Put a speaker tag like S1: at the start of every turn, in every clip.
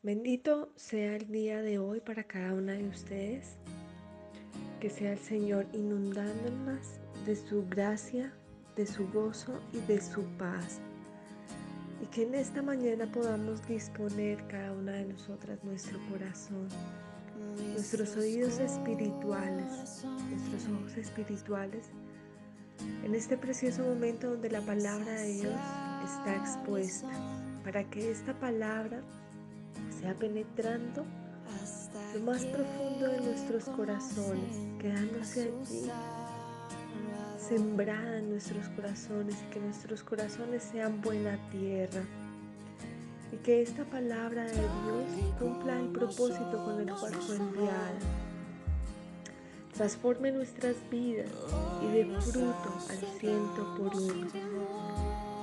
S1: Bendito sea el día de hoy para cada una de ustedes. Que sea el Señor inundándonos de su gracia, de su gozo y de su paz. Y que en esta mañana podamos disponer cada una de nosotras nuestro corazón, nuestros oídos espirituales, nuestros ojos espirituales, en este precioso momento donde la palabra de Dios está expuesta, para que esta palabra sea penetrando lo más profundo de nuestros corazones, quedándose allí sembrada en nuestros corazones y que nuestros corazones sean buena tierra. Y que esta palabra de Dios cumpla el propósito con el cual fue enviada. Transforme nuestras vidas y dé fruto al ciento por uno.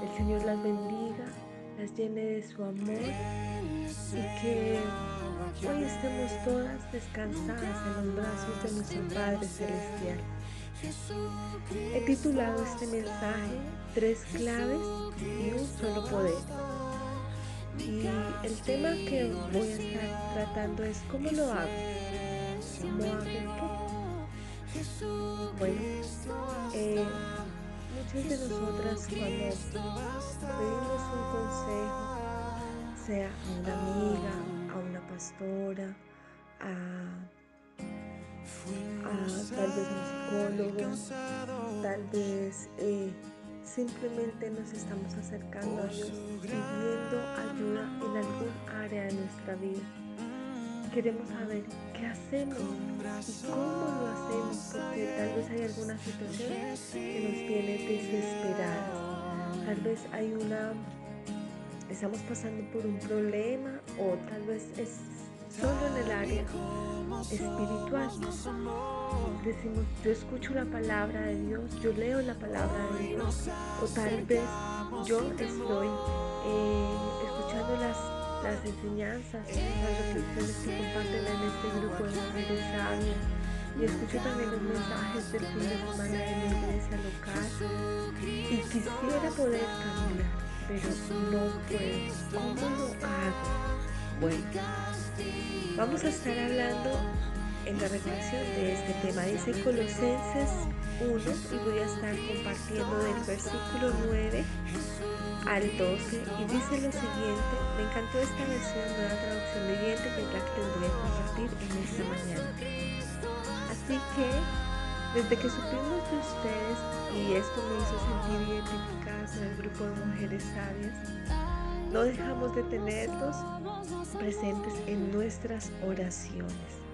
S1: El Señor las bendiga, las llene de su amor y que hoy estemos todas descansadas en los brazos de nuestro Padre Celestial. He titulado este mensaje Tres claves y un solo poder. Y el tema que voy a estar tratando es ¿cómo lo hago? ¿Cómo hago qué? Bueno, eh, muchas de nosotras cuando pedimos un consejo, sea a una amiga, a una pastora, a, tal vez un psicólogo, tal vez eh, simplemente nos estamos acercando a Dios pidiendo ayuda en algún área de nuestra vida. Queremos saber qué hacemos y cómo lo hacemos, porque tal vez hay alguna situación que nos tiene desesperados. Tal vez hay una estamos pasando por un problema o tal vez es solo en el área espiritual. Decimos, yo escucho la palabra de Dios, yo leo la palabra de Dios o tal vez yo estoy eh, las, enseñanzas, las reflexiones que comparten en este grupo de mujeres sabias y escucho también los mensajes del fin de semana de la iglesia local y quisiera poder caminar pero no puedo. ¿Cómo lo hago? Bueno, vamos a estar hablando en la reflexión de este tema. Dice Colosenses 1 y voy a estar compartiendo del versículo 9 al 12 y dice lo siguiente, me encantó esta versión, nueva traducción viviente que es la que les voy a compartir en esta mañana. Así que desde que supimos de ustedes y esto me hizo sentir identificadas en el grupo de mujeres sabias, no dejamos de tenerlos presentes en nuestras oraciones.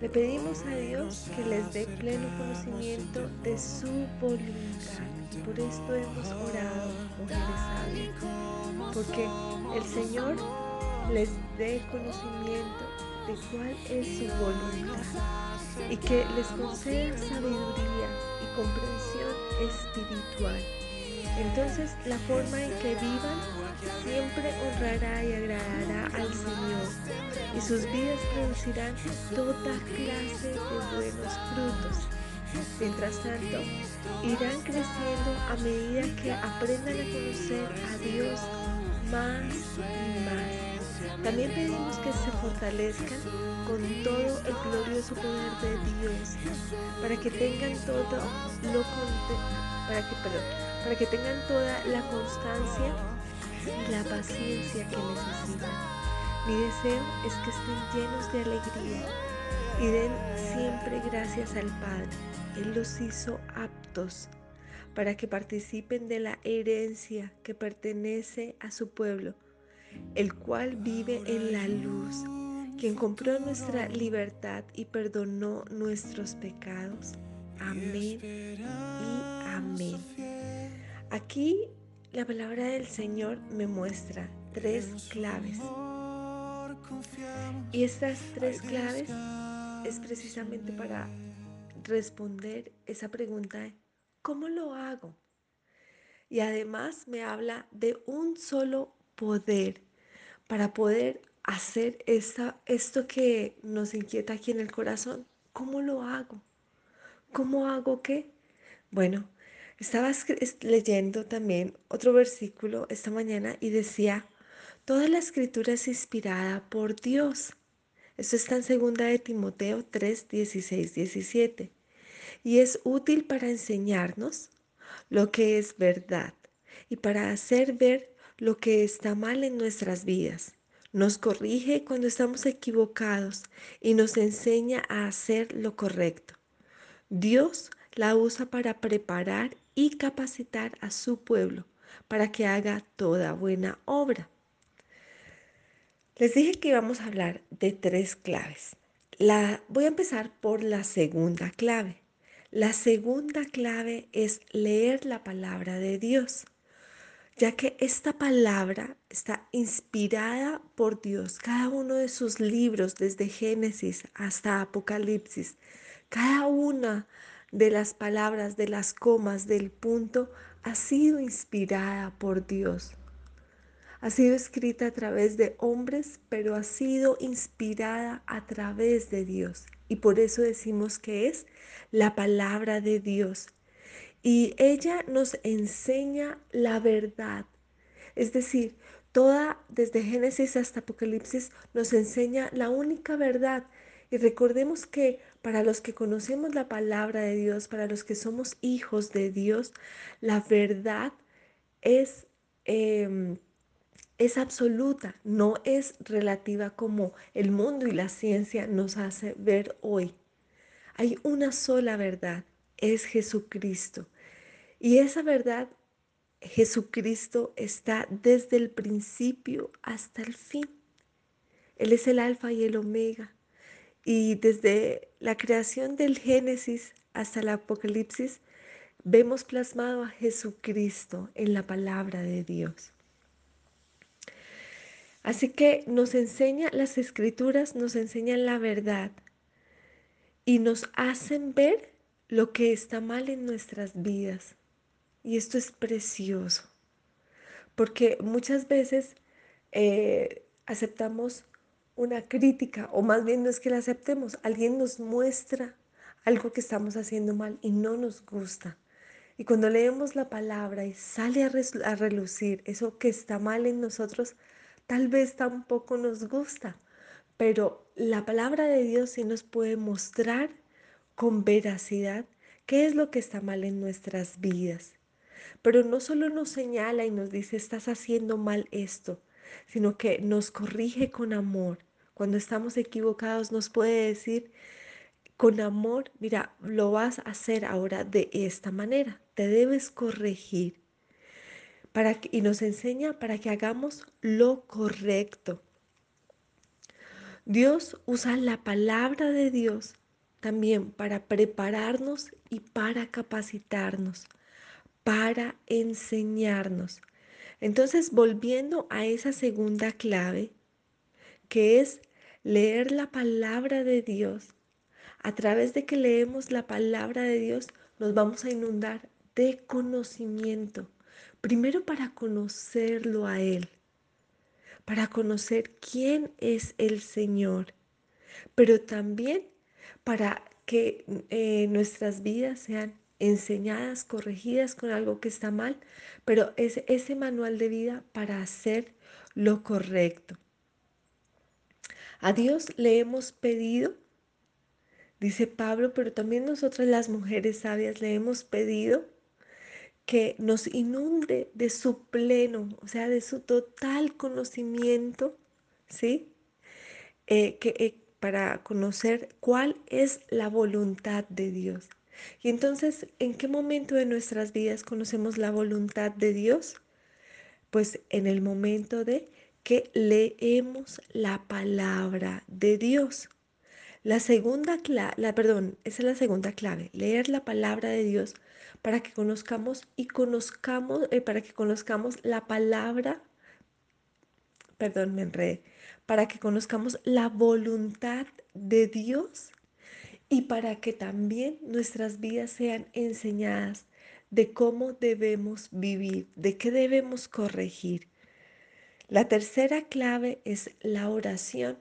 S1: Le pedimos a Dios que les dé pleno conocimiento de su voluntad. Por esto hemos orado, mujeres sabias, porque el Señor les dé conocimiento de cuál es su voluntad y que les conceda sabiduría y comprensión espiritual. Entonces la forma en que vivan siempre honrará y agradará al Señor y sus vidas producirán toda clase de buenos frutos. Mientras tanto, irán creciendo a medida que aprendan a conocer a Dios más y también pedimos que se fortalezcan con todo el glorioso poder de Dios, para que tengan todo lo para que, para que tengan toda la constancia y la paciencia que necesitan. Mi deseo es que estén llenos de alegría y den siempre gracias al Padre. Él los hizo aptos para que participen de la herencia que pertenece a su pueblo el cual vive en la luz, quien compró nuestra libertad y perdonó nuestros pecados. Amén y amén. Aquí la palabra del Señor me muestra tres claves. Y estas tres claves es precisamente para responder esa pregunta ¿cómo lo hago? Y además me habla de un solo poder para poder hacer esta, esto que nos inquieta aquí en el corazón. ¿Cómo lo hago? ¿Cómo hago qué? Bueno, estaba leyendo también otro versículo esta mañana y decía, Toda la escritura es inspirada por Dios. Esto está en 2 de Timoteo 3, 16, 17. Y es útil para enseñarnos lo que es verdad y para hacer ver lo que está mal en nuestras vidas. Nos corrige cuando estamos equivocados y nos enseña a hacer lo correcto. Dios la usa para preparar y capacitar a su pueblo para que haga toda buena obra. Les dije que íbamos a hablar de tres claves. La, voy a empezar por la segunda clave. La segunda clave es leer la palabra de Dios, ya que esta palabra está inspirada por Dios. Cada uno de sus libros, desde Génesis hasta Apocalipsis, cada una de las palabras, de las comas, del punto, ha sido inspirada por Dios. Ha sido escrita a través de hombres, pero ha sido inspirada a través de Dios. Y por eso decimos que es la palabra de Dios. Y ella nos enseña la verdad. Es decir, toda, desde Génesis hasta Apocalipsis, nos enseña la única verdad. Y recordemos que para los que conocemos la palabra de Dios, para los que somos hijos de Dios, la verdad es, em, es absoluta, no es relativa como el mundo y la ciencia nos hace ver hoy. Hay una sola verdad, es Jesucristo. Y esa verdad, Jesucristo está desde el principio hasta el fin. Él es el alfa y el omega. Y desde la creación del Génesis hasta el Apocalipsis, vemos plasmado a Jesucristo en la palabra de Dios. Así que nos enseña, las escrituras nos enseñan la verdad y nos hacen ver lo que está mal en nuestras vidas. Y esto es precioso, porque muchas veces eh, aceptamos una crítica, o más bien no es que la aceptemos, alguien nos muestra algo que estamos haciendo mal y no nos gusta. Y cuando leemos la palabra y sale a, a relucir eso que está mal en nosotros, tal vez tampoco nos gusta, pero la palabra de Dios sí nos puede mostrar con veracidad qué es lo que está mal en nuestras vidas. Pero no solo nos señala y nos dice, estás haciendo mal esto, sino que nos corrige con amor cuando estamos equivocados nos puede decir con amor, mira, lo vas a hacer ahora de esta manera, te debes corregir. Para y nos enseña para que hagamos lo correcto. Dios usa la palabra de Dios también para prepararnos y para capacitarnos, para enseñarnos. Entonces, volviendo a esa segunda clave, que es leer la palabra de Dios. A través de que leemos la palabra de Dios, nos vamos a inundar de conocimiento. Primero para conocerlo a Él, para conocer quién es el Señor, pero también para que eh, nuestras vidas sean enseñadas, corregidas con algo que está mal, pero es ese manual de vida para hacer lo correcto. A Dios le hemos pedido, dice Pablo, pero también nosotras las mujeres sabias le hemos pedido que nos inunde de su pleno, o sea, de su total conocimiento, ¿sí? Eh, que, eh, para conocer cuál es la voluntad de Dios. Y entonces, ¿en qué momento de nuestras vidas conocemos la voluntad de Dios? Pues en el momento de que leemos la palabra de Dios. La segunda clave, la, perdón, esa es la segunda clave, leer la palabra de Dios para que conozcamos y conozcamos, eh, para que conozcamos la palabra, perdón, me enredé, para que conozcamos la voluntad de Dios y para que también nuestras vidas sean enseñadas de cómo debemos vivir, de qué debemos corregir. La tercera clave es la oración.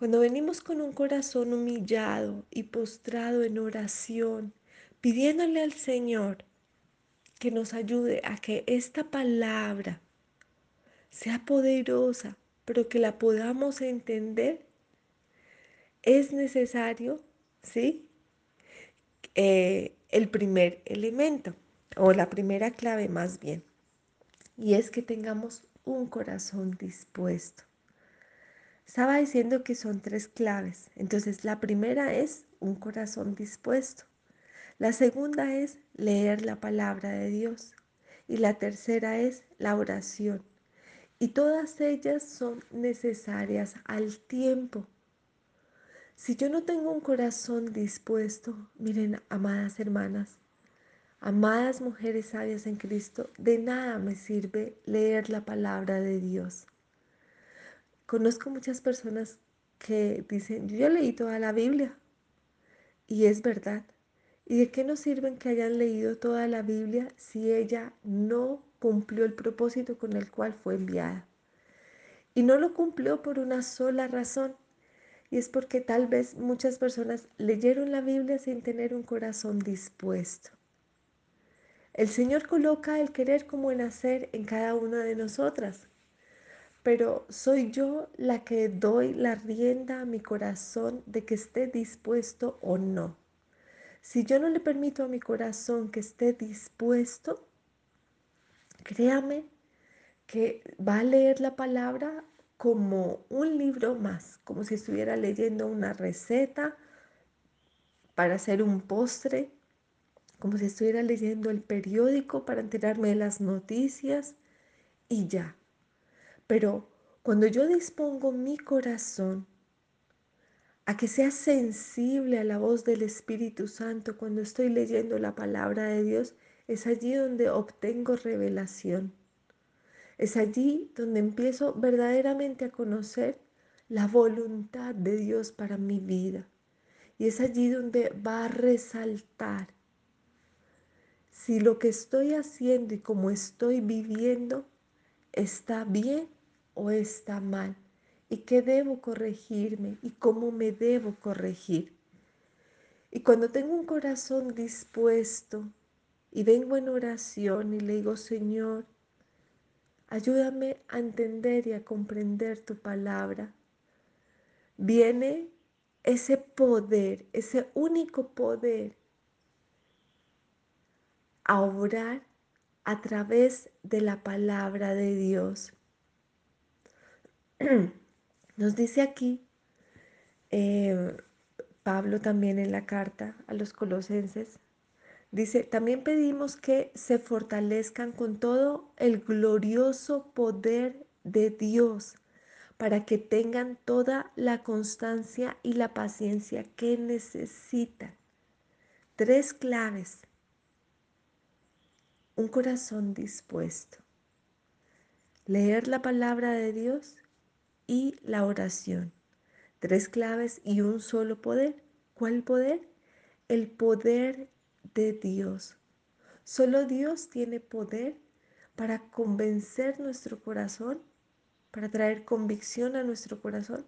S1: Cuando venimos con un corazón humillado y postrado en oración, pidiéndole al Señor que nos ayude a que esta palabra sea poderosa, pero que la podamos entender, es necesario, ¿sí? Eh, el primer elemento, o la primera clave más bien, y es que tengamos un corazón dispuesto. Estaba diciendo que son tres claves. Entonces, la primera es un corazón dispuesto. La segunda es leer la palabra de Dios. Y la tercera es la oración. Y todas ellas son necesarias al tiempo. Si yo no tengo un corazón dispuesto, miren, amadas hermanas, amadas mujeres sabias en Cristo, de nada me sirve leer la palabra de Dios. Conozco muchas personas que dicen, yo leí toda la Biblia. Y es verdad. ¿Y de qué nos sirven que hayan leído toda la Biblia si ella no cumplió el propósito con el cual fue enviada? Y no lo cumplió por una sola razón. Y es porque tal vez muchas personas leyeron la Biblia sin tener un corazón dispuesto. El Señor coloca el querer como el hacer en cada una de nosotras pero soy yo la que doy la rienda a mi corazón de que esté dispuesto o no. Si yo no le permito a mi corazón que esté dispuesto, créame que va a leer la palabra como un libro más, como si estuviera leyendo una receta para hacer un postre, como si estuviera leyendo el periódico para enterarme de las noticias y ya. Pero cuando yo dispongo mi corazón a que sea sensible a la voz del Espíritu Santo cuando estoy leyendo la palabra de Dios, es allí donde obtengo revelación. Es allí donde empiezo verdaderamente a conocer la voluntad de Dios para mi vida. Y es allí donde va a resaltar si lo que estoy haciendo y como estoy viviendo está bien o está mal y qué debo corregirme y cómo me debo corregir. Y cuando tengo un corazón dispuesto y vengo en oración y le digo, Señor, ayúdame a entender y a comprender tu palabra, viene ese poder, ese único poder a obrar a través de la palabra de Dios. Nos dice aquí eh, Pablo también en la carta a los colosenses, dice, también pedimos que se fortalezcan con todo el glorioso poder de Dios para que tengan toda la constancia y la paciencia que necesitan. Tres claves. Un corazón dispuesto. Leer la palabra de Dios y la oración. Tres claves y un solo poder. ¿Cuál poder? El poder de Dios. Solo Dios tiene poder para convencer nuestro corazón, para traer convicción a nuestro corazón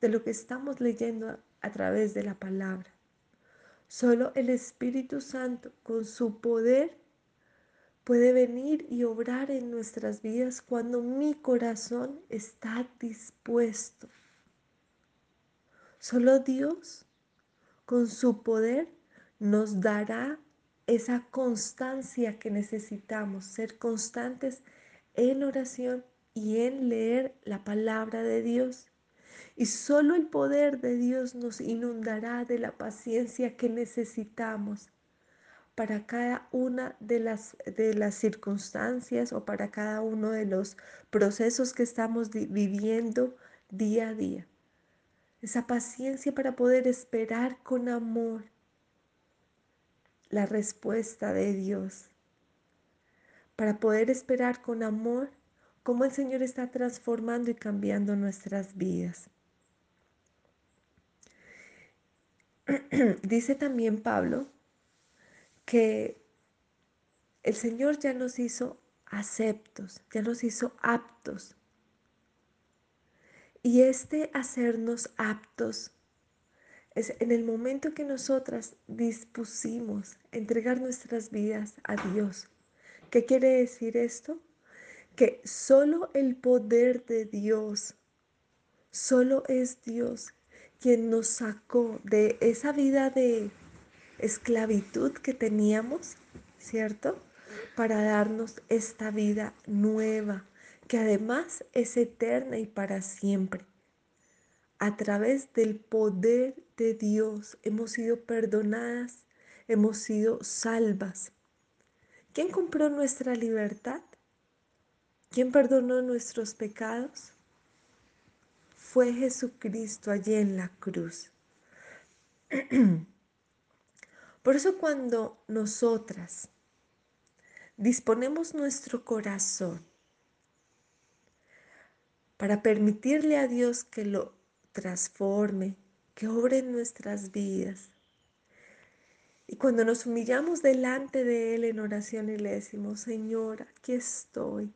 S1: de lo que estamos leyendo a través de la palabra. Solo el Espíritu Santo con su poder puede venir y obrar en nuestras vidas cuando mi corazón está dispuesto. Solo Dios, con su poder, nos dará esa constancia que necesitamos, ser constantes en oración y en leer la palabra de Dios. Y solo el poder de Dios nos inundará de la paciencia que necesitamos para cada una de las, de las circunstancias o para cada uno de los procesos que estamos viviendo día a día. Esa paciencia para poder esperar con amor la respuesta de Dios. Para poder esperar con amor cómo el Señor está transformando y cambiando nuestras vidas. Dice también Pablo que el Señor ya nos hizo aceptos, ya nos hizo aptos. Y este hacernos aptos es en el momento que nosotras dispusimos entregar nuestras vidas a Dios. ¿Qué quiere decir esto? que solo el poder de Dios, solo es Dios quien nos sacó de esa vida de esclavitud que teníamos, ¿cierto? Para darnos esta vida nueva, que además es eterna y para siempre. A través del poder de Dios hemos sido perdonadas, hemos sido salvas. ¿Quién compró nuestra libertad? ¿Quién perdonó nuestros pecados? Fue Jesucristo allí en la cruz. Por eso cuando nosotras disponemos nuestro corazón para permitirle a Dios que lo transforme, que obre en nuestras vidas. Y cuando nos humillamos delante de Él en oración y le decimos, Señor, aquí estoy.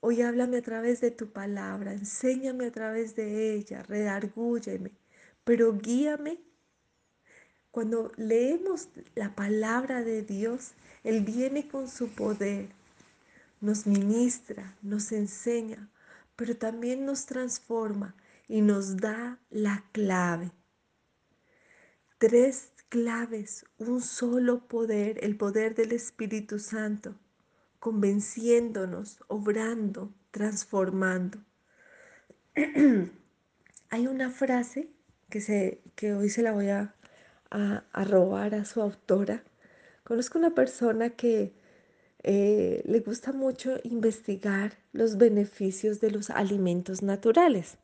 S1: Hoy háblame a través de tu palabra, enséñame a través de ella, redargúyeme, pero guíame cuando leemos la palabra de Dios, Él viene con su poder, nos ministra, nos enseña, pero también nos transforma y nos da la clave. Tres claves, un solo poder, el poder del Espíritu Santo, convenciéndonos, obrando, transformando. Hay una frase que, se, que hoy se la voy a a, robar a su autora. Conozco una persona que eh, le gusta mucho investigar los beneficios de los alimentos naturales,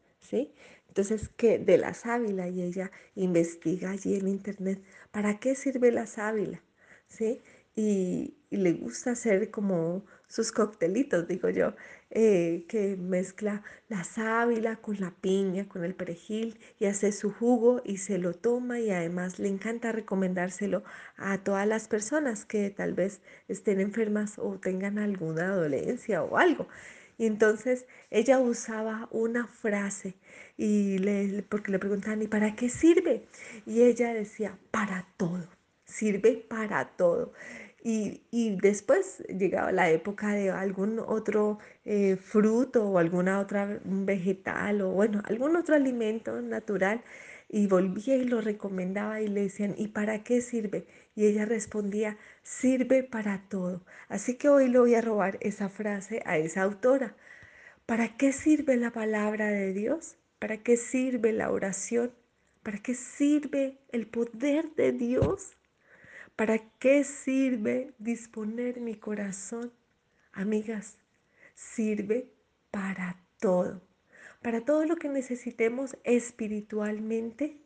S1: Entonces, que de la sábila y ella investiga allí en internet, ¿para qué sirve la sábila? ¿Sí? Y, y le gusta hacer como sus coctelitos, digo yo, eh, que mezcla la sábila con la piña, con el perejil y hace su jugo y se lo toma y además le encanta recomendárselo a todas las personas que tal vez estén enfermas o tengan alguna dolencia o algo. Y entonces ella usaba una frase y le, porque le preguntaban, ¿y para qué sirve? Y ella decía, para todo, sirve para todo. Y, después llegaba la época de algún otro eh, fruto o alguna otra vegetal o bueno, algún otro alimento natural y volvía y lo recomendaba y le decían, ¿y para qué sirve? Y ella respondía, sirve para todo. Así que hoy le voy a robar esa frase a esa autora. ¿Para qué sirve la palabra de Dios? ¿Para qué sirve la oración? ¿Para qué sirve el poder de Dios? ¿Para qué sirve disponer mi corazón? Amigas, sirve para todo, para todo lo que necesitemos espiritualmente,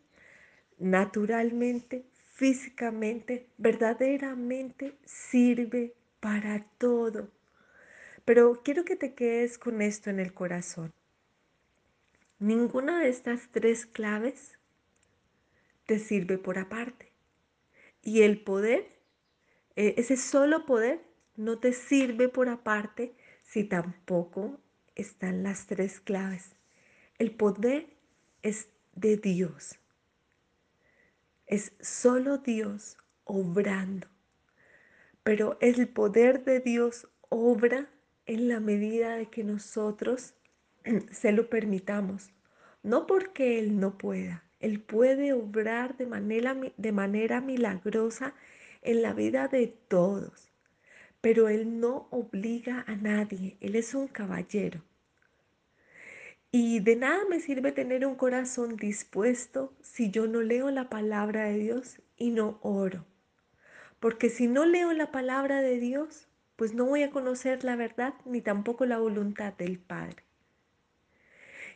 S1: naturalmente, físicamente, verdaderamente sirve para todo. Pero quiero que te quedes con esto en el corazón. Ninguna de estas tres claves te sirve por aparte. Y el poder, e, ese solo poder, no te sirve por aparte si tampoco están las tres claves. El poder es de Dios. Es solo Dios obrando. Pero el poder de Dios obra en la medida de que nosotros se lo permitamos. No porque Él no pueda, él puede obrar de manera, de manera milagrosa en la vida de todos, pero Él no obliga a nadie, Él es un caballero. Y de nada me sirve tener un corazón dispuesto si yo no leo la palabra de Dios y no oro. Porque si no leo la palabra de Dios, pues no voy a conocer la verdad ni tampoco la voluntad del Padre.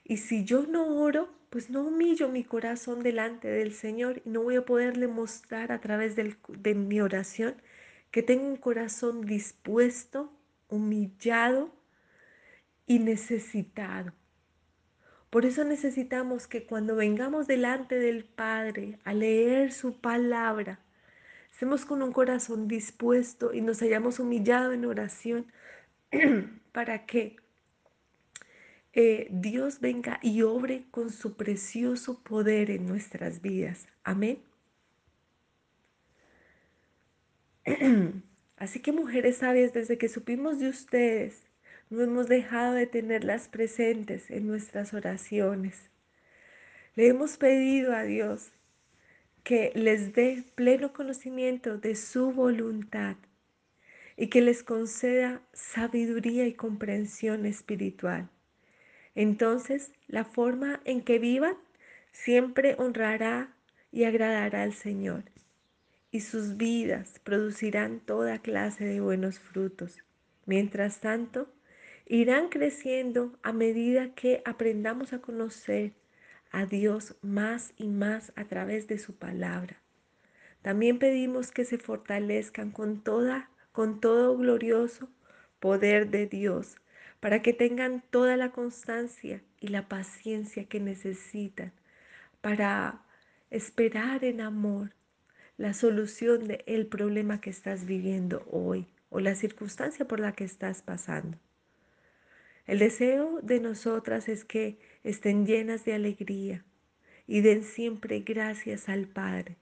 S1: Y si yo no oro, pues no humillo mi corazón delante del Señor y no voy a poderle mostrar a través de mi oración que tengo un corazón dispuesto, humillado y necesitado. Por eso necesitamos que cuando vengamos delante del Padre a leer su palabra, estemos con un corazón dispuesto y nos hayamos humillado en oración para que eh, Dios venga y obre con su precioso poder en nuestras vidas. Amén. Así que mujeres sabias, desde que supimos de ustedes, no hemos dejado de tenerlas presentes en nuestras oraciones. Le hemos pedido a Dios que les dé pleno conocimiento de su voluntad y que les conceda sabiduría y comprensión espiritual. Entonces, la forma en que vivan siempre honrará y agradará al Señor, y sus vidas producirán toda clase de buenos frutos. Mientras tanto, irán creciendo a medida que aprendamos a conocer a Dios más y más a través de su palabra. También pedimos que se fortalezcan con toda con todo glorioso poder de Dios, para que tengan toda la constancia y la paciencia que necesitan para esperar en amor la solución del problema que estás viviendo hoy o la circunstancia por la que estás pasando. El deseo de nosotras es que estén llenas de alegría y den siempre gracias al Padre.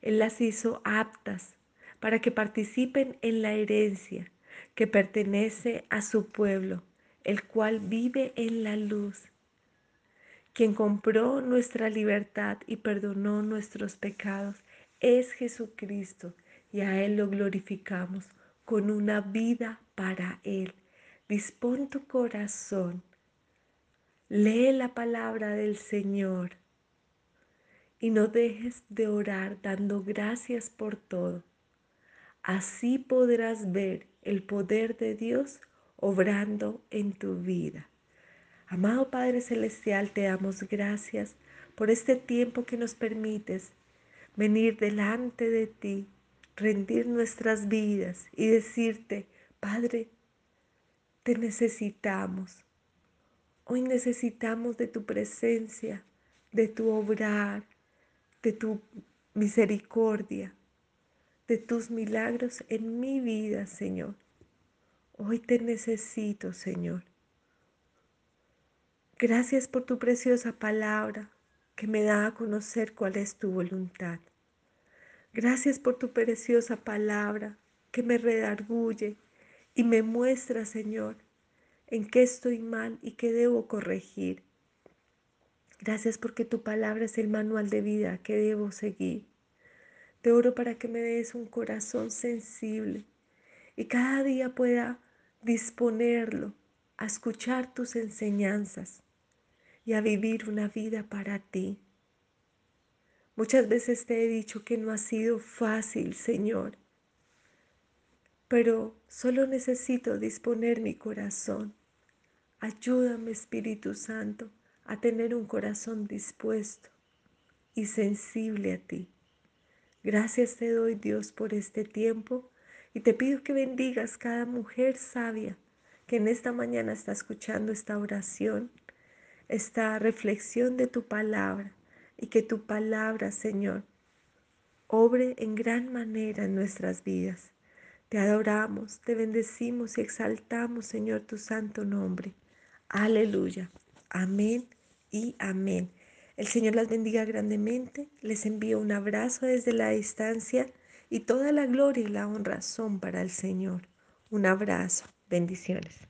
S1: Él las hizo aptas para que participen en la herencia que pertenece a su pueblo, el cual vive en la luz. Quien compró nuestra libertad y perdonó nuestros pecados es Jesucristo y a Él lo glorificamos con una vida para Él. Dispón tu corazón, lee la palabra del Señor. Y no dejes de orar dando gracias por todo. Así podrás ver el poder de Dios obrando en tu vida. Amado Padre Celestial, te damos gracias por este tiempo que nos permites venir delante de ti, rendir nuestras vidas y decirte, Padre, te necesitamos. Hoy necesitamos de tu presencia, de tu obrar, de tu misericordia de tus milagros en mi vida, Señor. Hoy te necesito, Señor. Gracias por tu preciosa palabra que me da a conocer cuál es tu voluntad. Gracias por tu preciosa palabra que me redarguye y me muestra, Señor, en qué estoy mal y qué debo corregir. Gracias porque tu palabra es el manual de vida que debo seguir. Te oro para que me des un corazón sensible y cada día pueda disponerlo a escuchar tus enseñanzas y a vivir una vida para ti. Muchas veces te he dicho que no ha sido fácil, Señor, pero solo necesito disponer mi corazón. Ayúdame, Espíritu Santo, a tener un corazón dispuesto y sensible a ti. Gracias te doy Dios por este tiempo y te pido que bendigas cada mujer sabia que en esta mañana está escuchando esta oración, esta reflexión de tu palabra y que tu palabra, Señor, obre en gran manera en nuestras vidas. Te adoramos, te bendecimos y exaltamos, Señor, tu santo nombre. Aleluya. Amén y amén. El Señor las bendiga grandemente, les envío un abrazo desde la distancia y toda la gloria y la honra son para el Señor. Un abrazo, bendiciones.